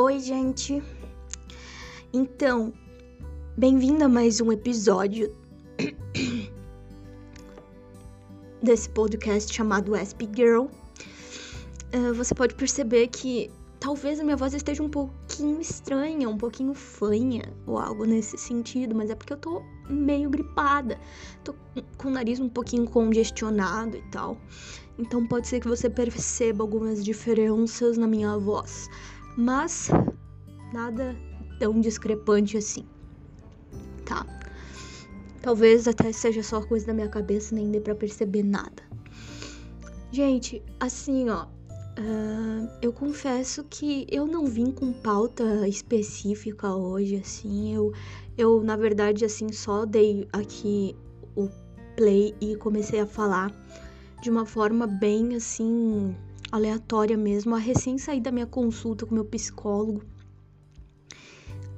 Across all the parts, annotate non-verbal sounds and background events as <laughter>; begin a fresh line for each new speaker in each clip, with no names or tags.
Oi, gente. Então, bem-vindo a mais um episódio <coughs> desse podcast chamado SP Girl. Uh, você pode perceber que talvez a minha voz esteja um pouquinho estranha, um pouquinho fanha ou algo nesse sentido, mas é porque eu tô meio gripada, tô com o nariz um pouquinho congestionado e tal. Então pode ser que você perceba algumas diferenças na minha voz mas nada tão discrepante assim, tá? Talvez até seja só coisa da minha cabeça, nem dê pra perceber nada. Gente, assim, ó, uh, eu confesso que eu não vim com pauta específica hoje, assim, eu, eu, na verdade, assim, só dei aqui o play e comecei a falar de uma forma bem, assim, aleatória mesmo, a recém saí da minha consulta com meu psicólogo.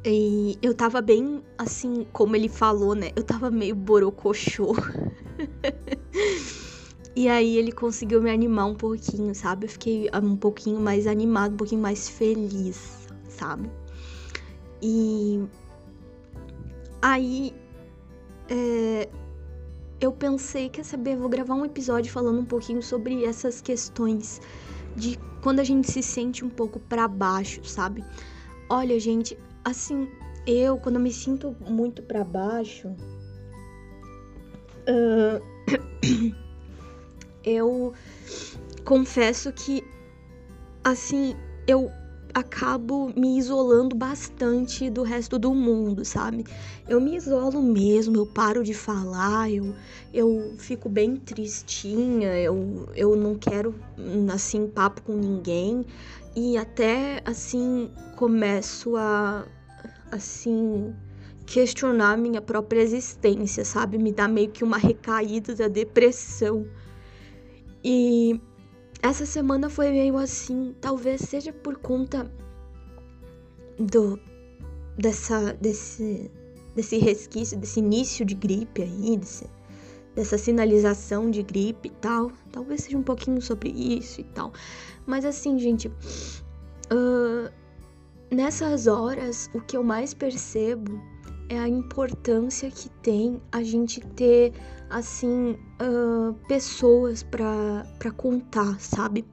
E eu tava bem assim, como ele falou, né? Eu tava meio borocochô. <laughs> e aí ele conseguiu me animar um pouquinho, sabe? Eu fiquei um pouquinho mais animado, um pouquinho mais feliz, sabe? E aí é, eu pensei, quer saber, vou gravar um episódio falando um pouquinho sobre essas questões de quando a gente se sente um pouco para baixo, sabe? Olha, gente, assim, eu quando eu me sinto muito para baixo, uh, <coughs> eu confesso que assim, eu acabo me isolando bastante do resto do mundo, sabe? Eu me isolo mesmo, eu paro de falar, eu, eu fico bem tristinha, eu, eu não quero, assim, papo com ninguém. E até, assim, começo a, assim, questionar minha própria existência, sabe? Me dá meio que uma recaída da depressão. E essa semana foi meio assim, talvez seja por conta do dessa desse desse resquício, desse início de gripe aí, desse, dessa sinalização de gripe e tal. Talvez seja um pouquinho sobre isso e tal. Mas assim, gente, uh, nessas horas o que eu mais percebo é a importância que tem a gente ter, assim, uh, pessoas para contar, sabe?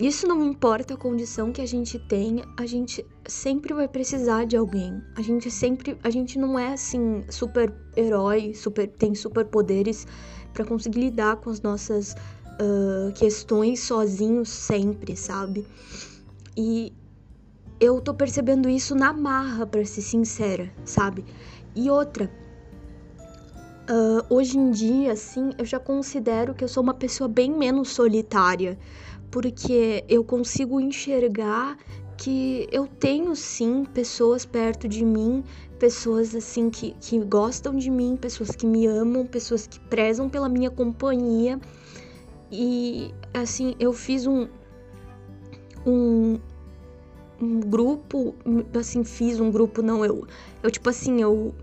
Isso não importa a condição que a gente tenha, a gente sempre vai precisar de alguém. A gente sempre, a gente não é assim super herói, super tem super poderes para conseguir lidar com as nossas uh, questões sozinhos sempre, sabe? E eu tô percebendo isso na marra, para ser sincera, sabe? E outra, uh, hoje em dia, assim, eu já considero que eu sou uma pessoa bem menos solitária, porque eu consigo enxergar que eu tenho sim pessoas perto de mim, pessoas assim que, que gostam de mim, pessoas que me amam, pessoas que prezam pela minha companhia. E assim, eu fiz um, um, um grupo, assim, fiz um grupo, não, eu, eu tipo assim, eu,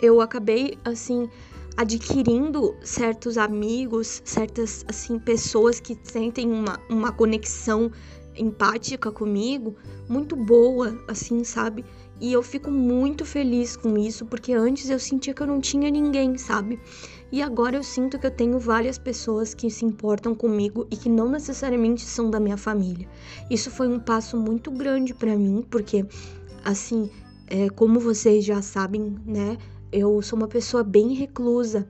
eu acabei, assim, adquirindo certos amigos, certas, assim, pessoas que sentem uma, uma conexão empática comigo, muito boa, assim, sabe? E eu fico muito feliz com isso, porque antes eu sentia que eu não tinha ninguém, sabe? E agora eu sinto que eu tenho várias pessoas que se importam comigo e que não necessariamente são da minha família. Isso foi um passo muito grande para mim, porque, assim, é, como vocês já sabem, né? Eu sou uma pessoa bem reclusa.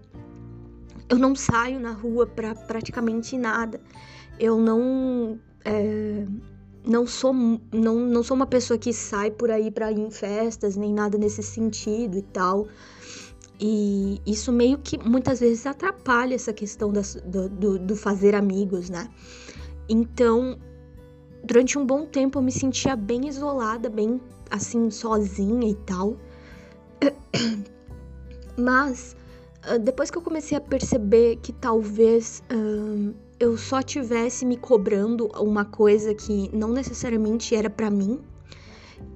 Eu não saio na rua para praticamente nada. Eu não. É, não sou, não, não sou uma pessoa que sai por aí para ir em festas, nem nada nesse sentido e tal. E isso meio que muitas vezes atrapalha essa questão das, do, do, do fazer amigos, né? Então, durante um bom tempo eu me sentia bem isolada, bem assim, sozinha e tal. Mas ah, depois que eu comecei a perceber que talvez uh, eu só tivesse me cobrando uma coisa que não necessariamente era para mim,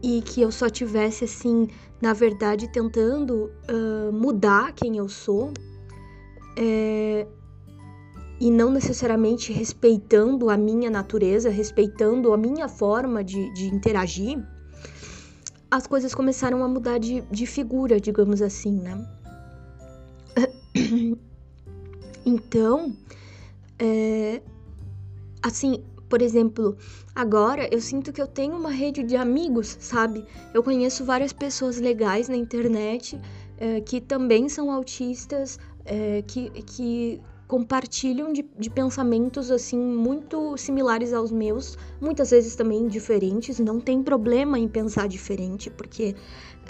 e que eu só tivesse assim, na verdade, tentando uh, mudar quem eu sou. É... e não necessariamente respeitando a minha natureza, respeitando a minha forma de, de interagir, as coisas começaram a mudar de, de figura, digamos assim, né? <coughs> Então, é, assim, por exemplo, agora eu sinto que eu tenho uma rede de amigos, sabe? Eu conheço várias pessoas legais na internet é, que também são autistas, é, que, que compartilham de, de, pensamentos assim muito similares aos meus, muitas vezes também diferentes. Não tem problema em pensar diferente, porque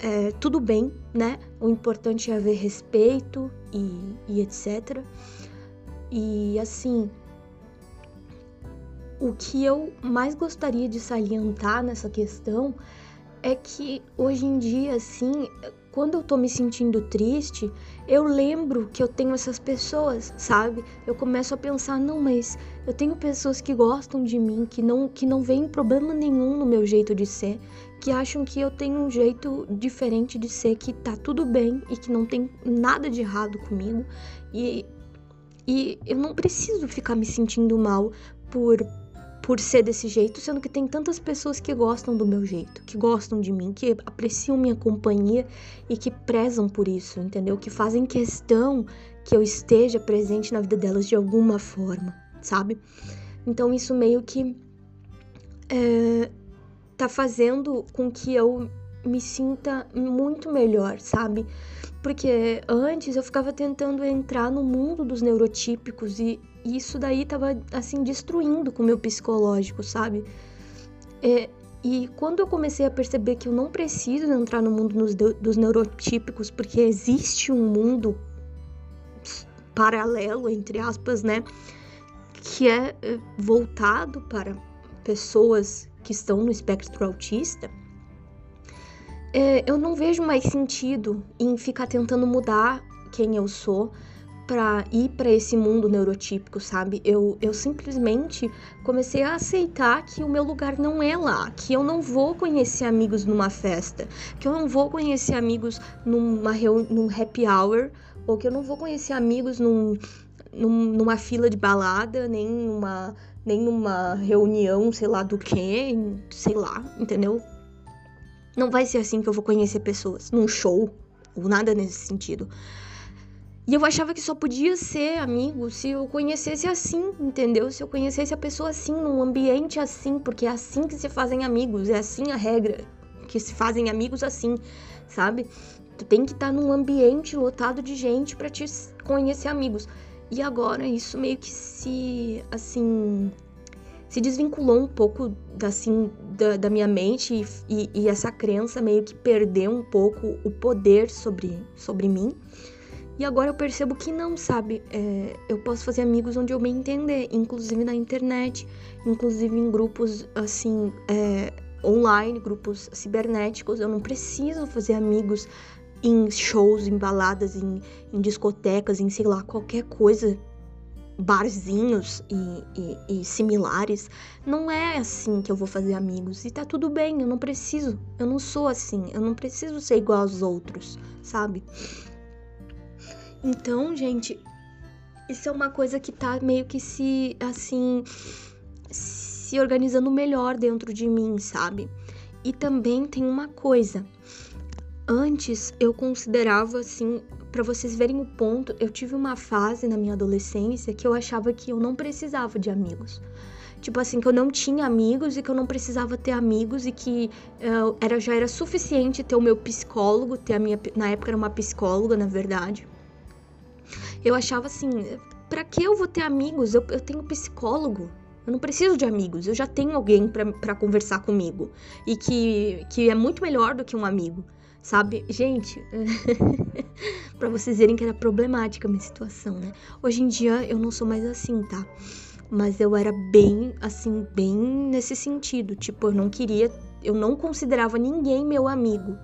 é, tudo bem, né? O importante é haver respeito e, e etc. E assim, o que eu mais gostaria de salientar nessa questão é que hoje em dia, assim, quando eu tô me sentindo triste, eu lembro que eu tenho essas pessoas, sabe? Eu começo a pensar, não, mas eu tenho pessoas que gostam de mim, que não que não veem problema nenhum no meu jeito de ser, que acham que eu tenho um jeito diferente de ser, que tá tudo bem e que não tem nada de errado comigo. E e eu não preciso ficar me sentindo mal por por ser desse jeito, sendo que tem tantas pessoas que gostam do meu jeito, que gostam de mim, que apreciam minha companhia e que prezam por isso, entendeu? Que fazem questão que eu esteja presente na vida delas de alguma forma, sabe? Então isso meio que é, tá fazendo com que eu me sinta muito melhor, sabe? Porque antes eu ficava tentando entrar no mundo dos neurotípicos e isso daí tava, assim, destruindo com o meu psicológico, sabe? É, e quando eu comecei a perceber que eu não preciso entrar no mundo dos, dos neurotípicos, porque existe um mundo paralelo, entre aspas, né? Que é, é voltado para pessoas que estão no espectro autista, é, eu não vejo mais sentido em ficar tentando mudar quem eu sou para ir para esse mundo neurotípico, sabe? Eu, eu simplesmente comecei a aceitar que o meu lugar não é lá, que eu não vou conhecer amigos numa festa, que eu não vou conhecer amigos numa num happy hour, ou que eu não vou conhecer amigos num, num, numa fila de balada, nem numa, nem numa reunião, sei lá do que, sei lá, entendeu? Não vai ser assim que eu vou conhecer pessoas, num show, ou nada nesse sentido. E eu achava que só podia ser amigo se eu conhecesse assim, entendeu? Se eu conhecesse a pessoa assim, num ambiente assim, porque é assim que se fazem amigos, é assim a regra, que se fazem amigos assim, sabe? Tu tem que estar tá num ambiente lotado de gente para te conhecer amigos. E agora isso meio que se, assim, se desvinculou um pouco assim da, da minha mente e, e, essa crença meio que perdeu um pouco o poder sobre, sobre mim. E agora eu percebo que não, sabe? É, eu posso fazer amigos onde eu me entender, inclusive na internet, inclusive em grupos assim, é, online, grupos cibernéticos. Eu não preciso fazer amigos em shows, em baladas, em, em discotecas, em sei lá, qualquer coisa barzinhos e, e, e, similares, não é assim que eu vou fazer amigos. E tá tudo bem, eu não preciso. Eu não sou assim. Eu não preciso ser igual aos outros, sabe? Então, gente, isso é uma coisa que tá meio que se, assim, se organizando melhor dentro de mim, sabe? E também tem uma coisa. Antes eu considerava assim, para vocês verem o ponto, eu tive uma fase na minha adolescência que eu achava que eu não precisava de amigos. Tipo assim, que eu não tinha amigos e que eu não precisava ter amigos e que uh, era, já era suficiente ter o meu psicólogo, ter a minha. Na época era uma psicóloga, na verdade. Eu achava assim, para que eu vou ter amigos? Eu, eu tenho psicólogo. Eu não preciso de amigos, eu já tenho alguém para conversar comigo. E que, que é muito melhor do que um amigo, sabe? Gente, <laughs> para vocês verem que era problemática a minha situação, né? Hoje em dia eu não sou mais assim, tá? Mas eu era bem, assim, bem nesse sentido. Tipo, eu não queria, eu não considerava ninguém meu amigo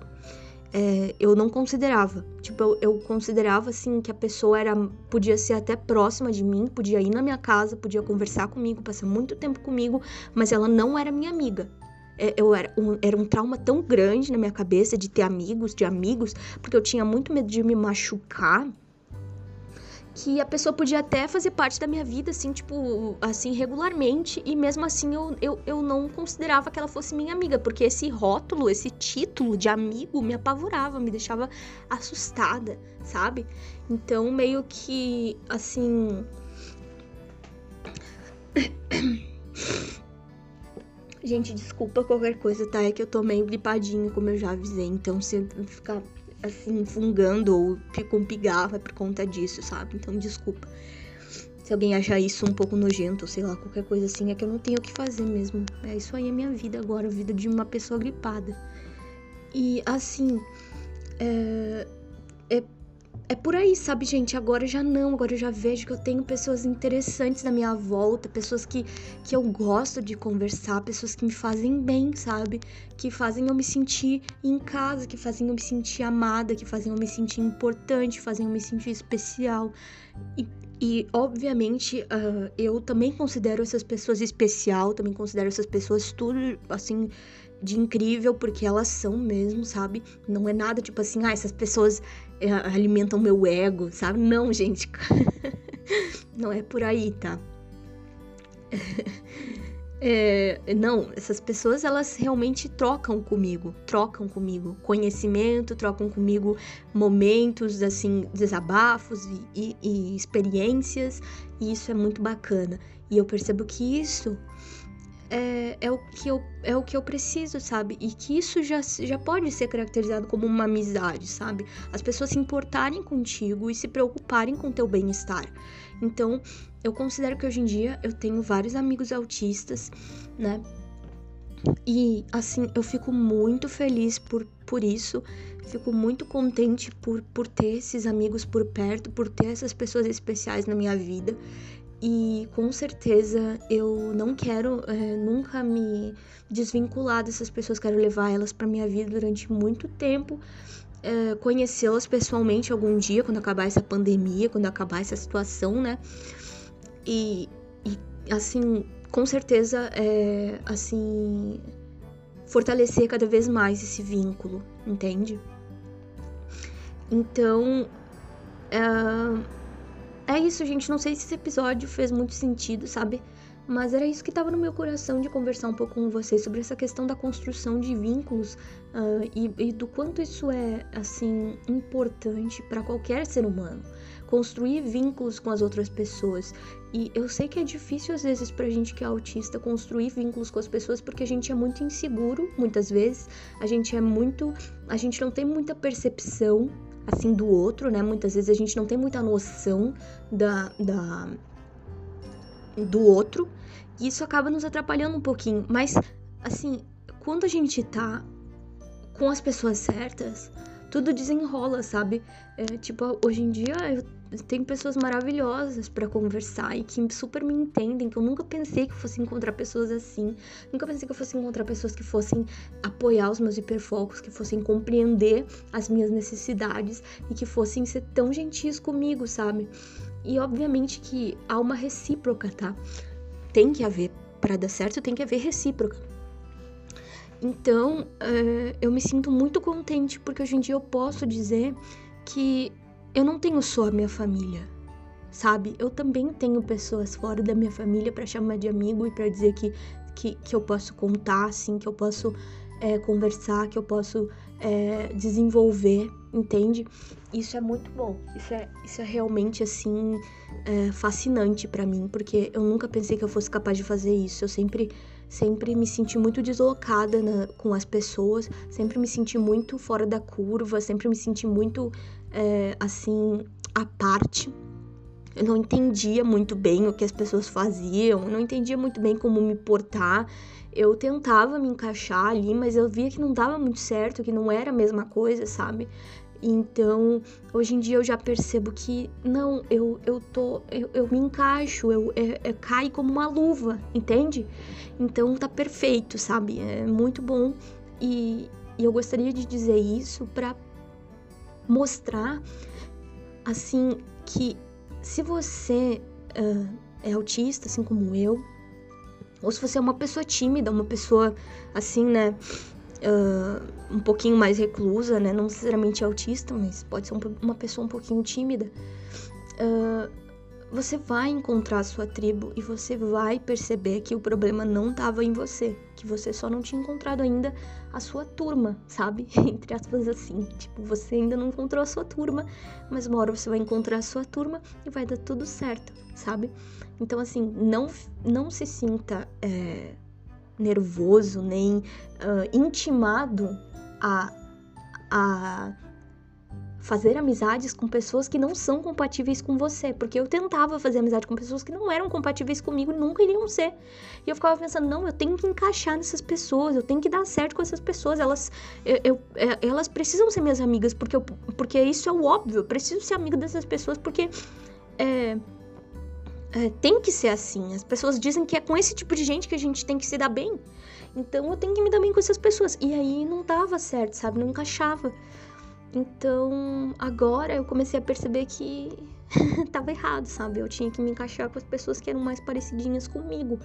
é, eu não considerava. Tipo, eu, eu, considerava, assim, que a pessoa era, podia ser até próxima de mim, podia ir na minha casa, podia conversar comigo, passar muito tempo comigo, mas ela não era minha amiga. É, eu era um, era um trauma tão grande na minha cabeça de ter amigos, de amigos, porque eu tinha muito medo de me machucar, que a pessoa podia até fazer parte da minha vida, assim, tipo, assim, regularmente, e mesmo assim eu, eu, eu não considerava que ela fosse minha amiga, porque esse rótulo, esse título de amigo me apavorava, me deixava assustada, sabe? Então, meio que, assim. Gente, desculpa qualquer coisa, tá? É que eu tô meio gripadinha, como eu já avisei. Então, se ficar assim, fungando ou com pigarro é por conta disso, sabe? Então, desculpa. Se alguém achar isso um pouco nojento, sei lá, qualquer coisa assim, é que eu não tenho o que fazer mesmo. É isso aí, é minha vida agora, a vida de uma pessoa gripada. E, assim, é, é é por aí, sabe, gente? Agora já não, agora eu já vejo que eu tenho pessoas interessantes na minha volta, pessoas que, que eu gosto de conversar, pessoas que me fazem bem, sabe? Que fazem eu me sentir em casa, que fazem eu me sentir amada, que fazem eu me sentir importante, fazem eu me sentir especial. E, e obviamente, uh, eu também considero essas pessoas especial, também considero essas pessoas tudo, assim, de incrível, porque elas são mesmo, sabe? Não é nada tipo assim, ah, essas pessoas alimentam meu ego, sabe? Não, gente. <laughs> não é por aí, tá? <laughs> É, não, essas pessoas elas realmente trocam comigo, trocam comigo conhecimento, trocam comigo momentos, assim, desabafos e, e, e experiências, e isso é muito bacana. E eu percebo que isso é, é, o que eu, é o que eu preciso, sabe? E que isso já, já pode ser caracterizado como uma amizade, sabe? As pessoas se importarem contigo e se preocuparem com o teu bem-estar. Então, eu considero que hoje em dia eu tenho vários amigos autistas, né? E assim, eu fico muito feliz por, por isso, fico muito contente por, por ter esses amigos por perto, por ter essas pessoas especiais na minha vida. E com certeza eu não quero é, nunca me desvincular dessas pessoas, quero levar elas para minha vida durante muito tempo, é, conhecê-las pessoalmente algum dia, quando acabar essa pandemia, quando acabar essa situação, né? E, e assim, com certeza, é, assim, fortalecer cada vez mais esse vínculo, entende? Então, é, é isso, gente. Não sei se esse episódio fez muito sentido, sabe? Mas era isso que estava no meu coração de conversar um pouco com vocês sobre essa questão da construção de vínculos uh, e, e, do quanto isso é, assim, importante para qualquer ser humano. Construir vínculos com as outras pessoas. E eu sei que é difícil às vezes pra gente que é autista construir vínculos com as pessoas porque a gente é muito inseguro, muitas vezes. A gente é muito. A gente não tem muita percepção assim do outro, né? Muitas vezes a gente não tem muita noção da, da do outro e isso acaba nos atrapalhando um pouquinho. Mas assim, quando a gente tá com as pessoas certas, tudo desenrola, sabe? É, tipo, hoje em dia eu tenho pessoas maravilhosas para conversar e que super me entendem, que eu nunca pensei que fosse encontrar pessoas assim. Nunca pensei que eu fosse encontrar pessoas que fossem apoiar os meus hiperfocos, que fossem compreender as minhas necessidades e que fossem ser tão gentis comigo, sabe? E obviamente que há uma recíproca, tá? Tem que haver, para dar certo, tem que haver recíproca. Então, uh, eu me sinto muito contente porque hoje em dia eu posso dizer que eu não tenho só a minha família, sabe? Eu também tenho pessoas fora da minha família para chamar de amigo e para dizer que, que, que eu posso contar, assim, que eu posso é, conversar, que eu posso é, desenvolver, entende? Isso é muito bom. Isso é, isso é realmente, assim, é, fascinante para mim, porque eu nunca pensei que eu fosse capaz de fazer isso. Eu sempre sempre me senti muito deslocada na, com as pessoas, sempre me senti muito fora da curva, sempre me senti muito é, assim, à parte. Eu não entendia muito bem o que as pessoas faziam, não entendia muito bem como me portar. Eu tentava me encaixar ali, mas eu via que não dava muito certo, que não era a mesma coisa, sabe? Então, hoje em dia eu já percebo que não, eu, eu tô, eu, eu me encaixo, eu, eu, eu cai como uma luva, entende? Então tá perfeito, sabe? É muito bom e, e eu gostaria de dizer isso para mostrar assim que se você uh, é autista, assim como eu, ou se você é uma pessoa tímida, uma pessoa assim, né, uh, um pouquinho mais reclusa, né, não necessariamente autista, mas pode ser um, uma pessoa um pouquinho tímida, uh, você vai encontrar a sua tribo e você vai perceber que o problema não estava em você, que você só não tinha encontrado ainda a sua turma, sabe? <laughs> Entre aspas assim, tipo, você ainda não encontrou a sua turma, mas uma hora você vai encontrar a sua turma e vai dar tudo certo, sabe? Então assim, não não se sinta é, nervoso nem uh, intimado a a fazer amizades com pessoas que não são compatíveis com você, porque eu tentava fazer amizade com pessoas que não eram compatíveis comigo e nunca iriam ser. E eu ficava pensando, não, eu tenho que encaixar nessas pessoas, eu tenho que dar certo com essas pessoas, elas eu, eu é, elas precisam ser minhas amigas, porque eu, porque isso é o óbvio, eu preciso ser amigo dessas pessoas porque é, é, tem que ser assim. As pessoas dizem que é com esse tipo de gente que a gente tem que se dar bem. Então eu tenho que me dar bem com essas pessoas. E aí não dava certo, sabe? Não encaixava. Então, agora eu comecei a perceber que <laughs> tava errado, sabe? Eu tinha que me encaixar com as pessoas que eram mais parecidinhas comigo.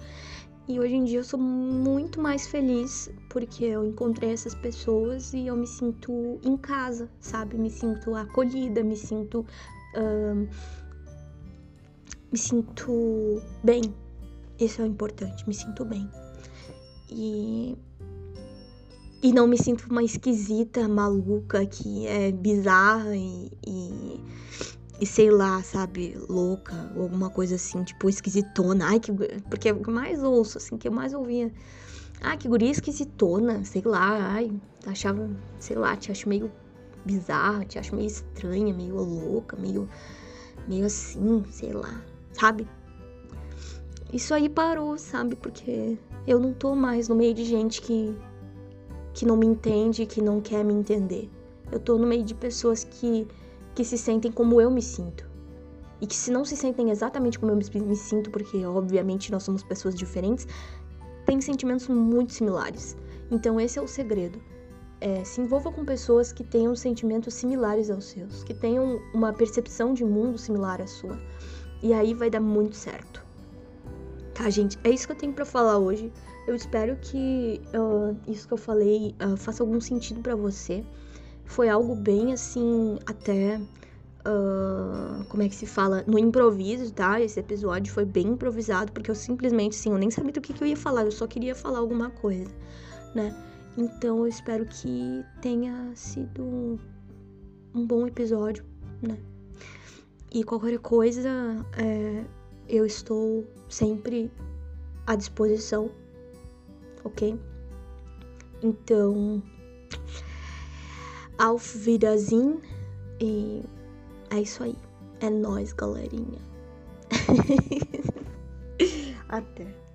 E hoje em dia eu sou muito mais feliz porque eu encontrei essas pessoas e eu me sinto em casa, sabe? Me sinto acolhida, me sinto. Me sinto bem. Isso é importante, me sinto bem. E e não me sinto uma esquisita, maluca, que é bizarra e, e, e, sei lá, sabe, louca, ou alguma coisa assim, tipo, esquisitona. Ai, que. Porque é o que mais ouço, assim, que eu mais ouvia. Ai, que guria esquisitona, sei lá, ai, achava, sei lá, te acho meio bizarra, te acho meio estranha, meio louca, meio. meio assim, sei lá, sabe? Isso aí parou, sabe? Porque eu não tô mais no meio de gente que que não me entende, que não quer me entender. Eu tô no meio de pessoas que, que se sentem como eu me sinto. E que se não se sentem exatamente como eu me sinto, porque obviamente nós somos pessoas diferentes, têm sentimentos muito similares. Então esse é o segredo. É, se envolva com pessoas que tenham sentimentos similares aos seus, que tenham uma percepção de mundo similar à sua. E aí vai dar muito certo. Tá, gente? É isso que eu tenho para falar hoje. Eu espero que uh, isso que eu falei uh, faça algum sentido para você. Foi algo bem assim, até. Uh, como é que se fala? No improviso, tá? Esse episódio foi bem improvisado, porque eu simplesmente, assim, eu nem sabia do que, que eu ia falar, eu só queria falar alguma coisa, né? Então eu espero que tenha sido um bom episódio, né? E qualquer coisa, é, eu estou sempre à disposição ok? Então, auf Wiedersehen e é isso aí. É nós, galerinha. <laughs> Até.